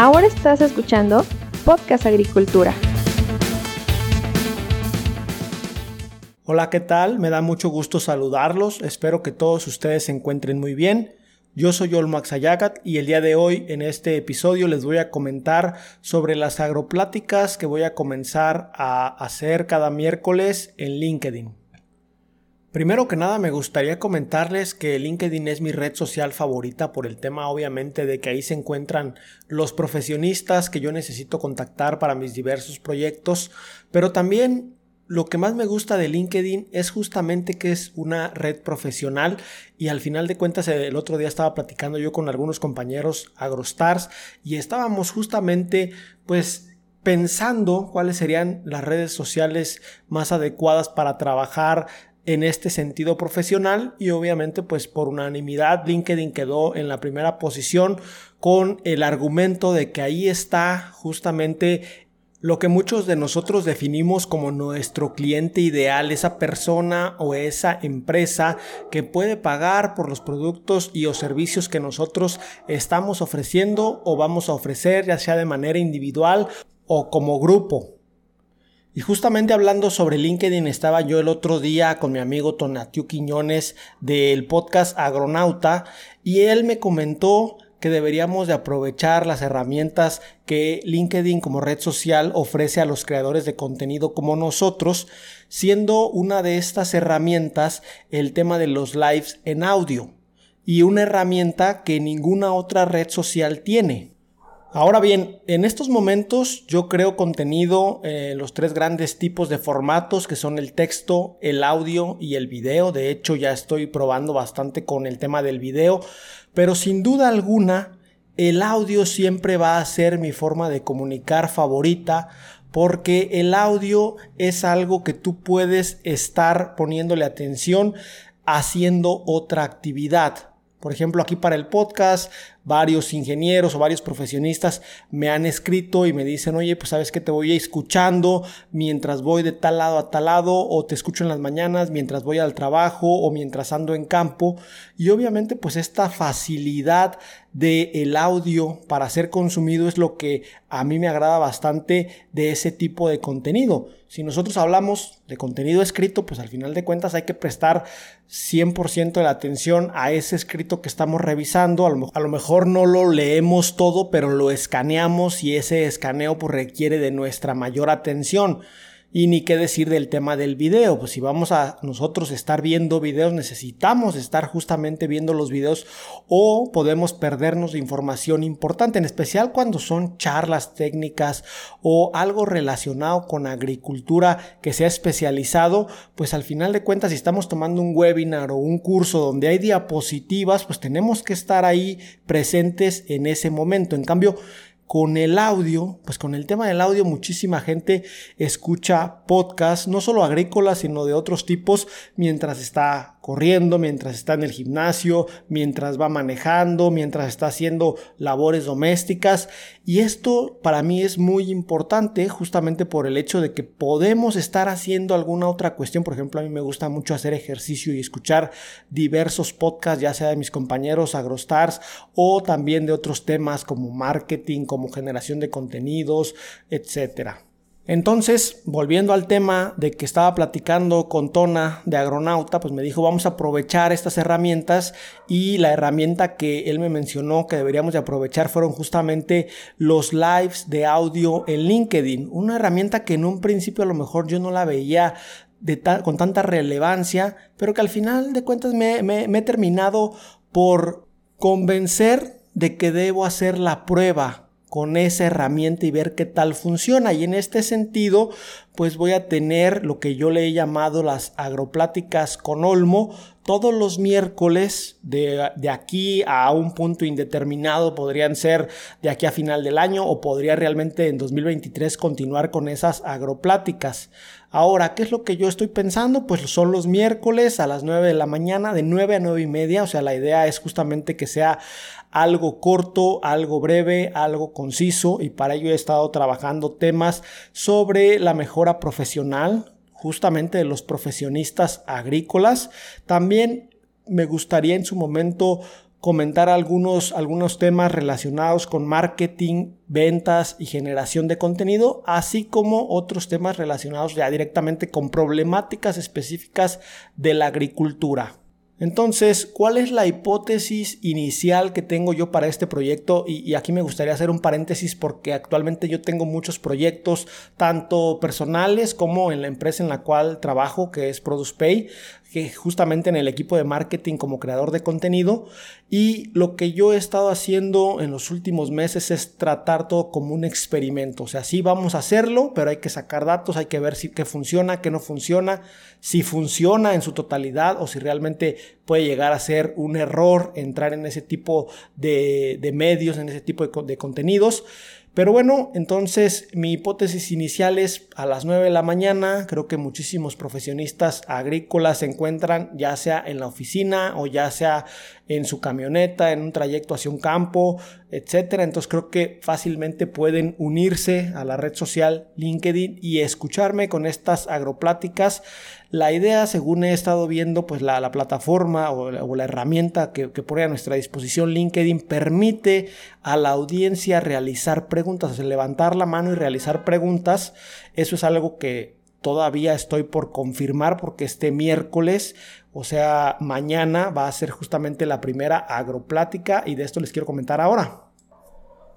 Ahora estás escuchando Podcast Agricultura. Hola, ¿qué tal? Me da mucho gusto saludarlos. Espero que todos ustedes se encuentren muy bien. Yo soy Olmax Ayagat y el día de hoy en este episodio les voy a comentar sobre las agropláticas que voy a comenzar a hacer cada miércoles en LinkedIn. Primero que nada me gustaría comentarles que LinkedIn es mi red social favorita por el tema obviamente de que ahí se encuentran los profesionistas que yo necesito contactar para mis diversos proyectos, pero también lo que más me gusta de LinkedIn es justamente que es una red profesional y al final de cuentas el otro día estaba platicando yo con algunos compañeros agrostars y estábamos justamente pues pensando cuáles serían las redes sociales más adecuadas para trabajar en este sentido profesional y obviamente pues por unanimidad LinkedIn quedó en la primera posición con el argumento de que ahí está justamente lo que muchos de nosotros definimos como nuestro cliente ideal, esa persona o esa empresa que puede pagar por los productos y o servicios que nosotros estamos ofreciendo o vamos a ofrecer, ya sea de manera individual o como grupo. Y justamente hablando sobre LinkedIn, estaba yo el otro día con mi amigo Tonatiu Quiñones del podcast Agronauta y él me comentó que deberíamos de aprovechar las herramientas que LinkedIn como red social ofrece a los creadores de contenido como nosotros, siendo una de estas herramientas el tema de los lives en audio y una herramienta que ninguna otra red social tiene. Ahora bien, en estos momentos yo creo contenido en los tres grandes tipos de formatos que son el texto, el audio y el video. De hecho, ya estoy probando bastante con el tema del video, pero sin duda alguna el audio siempre va a ser mi forma de comunicar favorita porque el audio es algo que tú puedes estar poniéndole atención haciendo otra actividad. Por ejemplo, aquí para el podcast, varios ingenieros o varios profesionistas me han escrito y me dicen, oye, pues sabes que te voy escuchando mientras voy de tal lado a tal lado, o te escucho en las mañanas mientras voy al trabajo o mientras ando en campo. Y obviamente, pues esta facilidad del el audio para ser consumido es lo que a mí me agrada bastante de ese tipo de contenido. Si nosotros hablamos de contenido escrito, pues al final de cuentas hay que prestar 100% de la atención a ese escrito que estamos revisando. A lo, mejor no lo leemos todo, pero lo escaneamos y ese escaneo pues, requiere de nuestra mayor atención. Y ni qué decir del tema del video, pues si vamos a nosotros estar viendo videos, necesitamos estar justamente viendo los videos o podemos perdernos de información importante, en especial cuando son charlas técnicas o algo relacionado con agricultura que sea especializado, pues al final de cuentas si estamos tomando un webinar o un curso donde hay diapositivas, pues tenemos que estar ahí presentes en ese momento. En cambio, con el audio, pues con el tema del audio muchísima gente escucha podcasts, no solo agrícolas, sino de otros tipos, mientras está corriendo, mientras está en el gimnasio, mientras va manejando, mientras está haciendo labores domésticas. Y esto para mí es muy importante justamente por el hecho de que podemos estar haciendo alguna otra cuestión. Por ejemplo, a mí me gusta mucho hacer ejercicio y escuchar diversos podcasts, ya sea de mis compañeros agrostars o también de otros temas como marketing, como generación de contenidos, etcétera. Entonces, volviendo al tema de que estaba platicando con Tona de Agronauta, pues me dijo, vamos a aprovechar estas herramientas y la herramienta que él me mencionó que deberíamos de aprovechar fueron justamente los lives de audio en LinkedIn, una herramienta que en un principio a lo mejor yo no la veía con tanta relevancia, pero que al final de cuentas me he terminado por convencer de que debo hacer la prueba con esa herramienta y ver qué tal funciona. Y en este sentido, pues voy a tener lo que yo le he llamado las agropláticas con Olmo todos los miércoles de, de, aquí a un punto indeterminado. Podrían ser de aquí a final del año o podría realmente en 2023 continuar con esas agropláticas. Ahora, ¿qué es lo que yo estoy pensando? Pues son los miércoles a las 9 de la mañana, de 9 a 9 y media. O sea, la idea es justamente que sea algo corto, algo breve, algo conciso y para ello he estado trabajando temas sobre la mejora profesional, justamente de los profesionistas agrícolas. También me gustaría en su momento comentar algunos, algunos temas relacionados con marketing, ventas y generación de contenido, así como otros temas relacionados ya directamente con problemáticas específicas de la agricultura. Entonces, ¿cuál es la hipótesis inicial que tengo yo para este proyecto? Y, aquí me gustaría hacer un paréntesis porque actualmente yo tengo muchos proyectos, tanto personales como en la empresa en la cual trabajo, que es ProducePay que justamente en el equipo de marketing como creador de contenido y lo que yo he estado haciendo en los últimos meses es tratar todo como un experimento, o sea, sí vamos a hacerlo, pero hay que sacar datos, hay que ver si funciona, qué no funciona, si funciona en su totalidad o si realmente puede llegar a ser un error entrar en ese tipo de, medios, en ese tipo de contenidos. Pero bueno, entonces mi hipótesis inicial es a las 9 de la mañana, creo que muchísimos profesionistas agrícolas se encuentran ya sea en la oficina o ya sea en su camioneta, en un trayecto hacia un campo, etcétera. Entonces creo que fácilmente pueden unirse a la red social LinkedIn y escucharme con estas agropláticas la idea, según he estado viendo, pues la, plataforma o la, herramienta que, pone a nuestra disposición LinkedIn permite a la audiencia realizar preguntas, levantar la mano y realizar preguntas. Eso es algo que todavía estoy por confirmar porque este miércoles, o sea, mañana va a ser justamente la primera agroplática y de esto les quiero comentar ahora.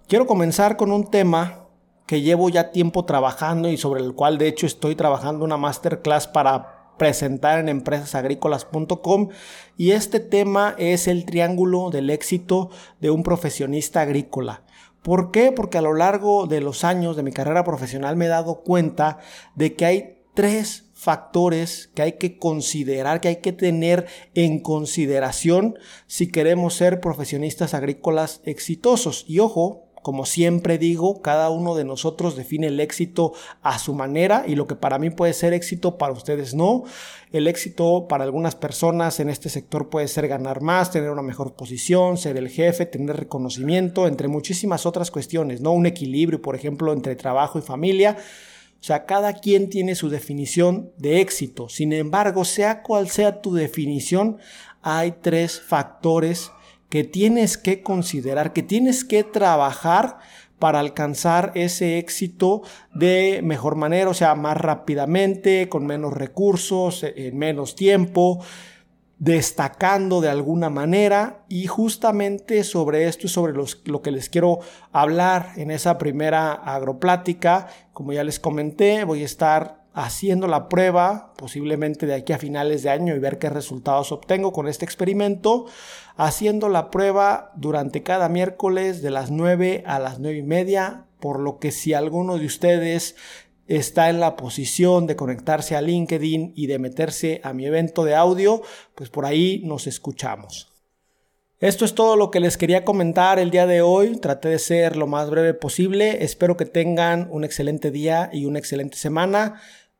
Quiero comenzar con un tema que llevo ya tiempo trabajando y sobre el cual de hecho estoy trabajando una masterclass para presentar en empresasagrícolas.com y este tema es el triángulo del éxito de un profesionista agrícola. ¿Por qué? Porque a lo largo de los años de mi carrera profesional me he dado cuenta de que hay tres factores que hay que considerar, que hay que tener en consideración si queremos ser profesionistas agrícolas exitosos. Y ojo, como siempre digo, cada uno de nosotros define el éxito a su manera y lo que para mí puede ser éxito para ustedes no. El éxito para algunas personas en este sector puede ser ganar más, tener una mejor posición, ser el jefe, tener reconocimiento, entre muchísimas otras cuestiones, ¿no? Un equilibrio, por ejemplo, entre trabajo y familia. O sea, cada quien tiene su definición de éxito. Sin embargo, sea cual sea tu definición, hay tres factores que tienes que considerar, que tienes que trabajar para alcanzar ese éxito de mejor manera, o sea, más rápidamente, con menos recursos, eh, en menos tiempo, destacando de alguna manera. Y justamente sobre esto y sobre lo que les quiero hablar en esa primera agroplática, como ya les comenté, voy a estar haciendo la prueba, posiblemente de aquí a finales de año y ver qué resultados obtengo con este experimento, haciendo la prueba durante cada miércoles de las 9 a las 9 y media, por lo que si alguno de ustedes está en la posición de conectarse a LinkedIn y de meterse a mi evento de audio, pues por ahí nos escuchamos. Esto es todo lo que les quería comentar el día de hoy. Traté de ser lo más breve posible. Espero que tengan un excelente día y una excelente semana.